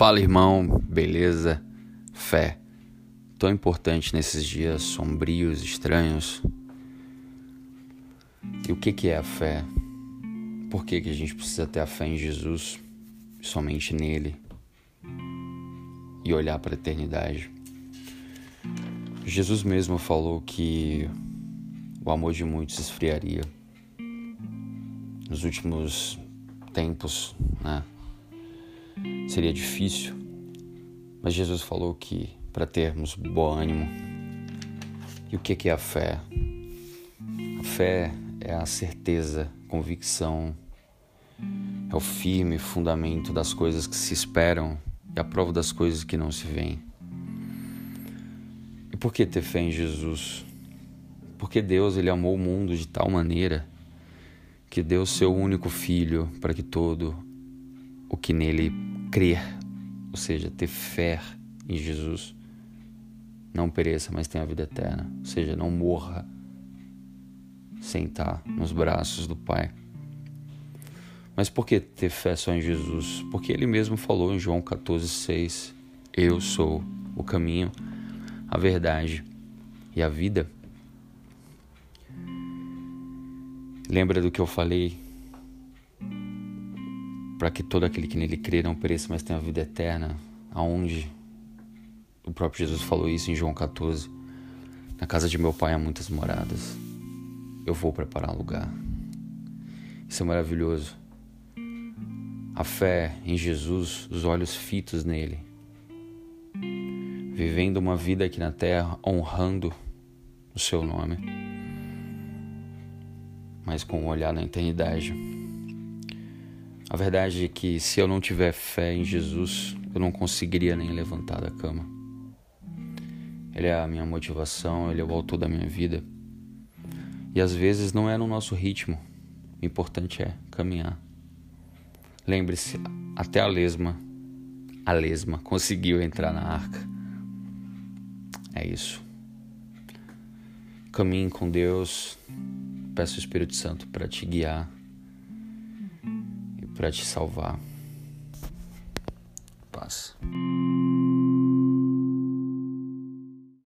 Fala, irmão, beleza? Fé. Tão importante nesses dias sombrios, estranhos. E o que, que é a fé? Por que, que a gente precisa ter a fé em Jesus, somente nele, e olhar para a eternidade? Jesus mesmo falou que o amor de muitos esfriaria. Nos últimos tempos, né? Seria difícil, mas Jesus falou que para termos bom ânimo. E o que é a fé? A fé é a certeza, convicção, é o firme fundamento das coisas que se esperam e a prova das coisas que não se veem. E por que ter fé em Jesus? Porque Deus ele amou o mundo de tal maneira que deu seu único filho para que todo o que nele crer, ou seja, ter fé em Jesus, não pereça, mas tenha a vida eterna, ou seja, não morra sem estar nos braços do Pai. Mas por que ter fé só em Jesus? Porque ele mesmo falou em João 14,6: Eu sou o caminho, a verdade e a vida. Lembra do que eu falei para que todo aquele que nele crê não pereça, mas tenha a vida eterna. Aonde o próprio Jesus falou isso em João 14. Na casa de meu pai há muitas moradas. Eu vou preparar lugar. Isso é maravilhoso. A fé em Jesus, os olhos fitos nele. Vivendo uma vida aqui na terra, honrando o seu nome, mas com um olhar na eternidade. A verdade é que se eu não tiver fé em Jesus, eu não conseguiria nem levantar da cama. Ele é a minha motivação, ele é o autor da minha vida. E às vezes não é no nosso ritmo. O importante é caminhar. Lembre-se, até a lesma, a lesma conseguiu entrar na arca. É isso. Caminhe com Deus. Peço o Espírito Santo para te guiar para te salvar. Paz.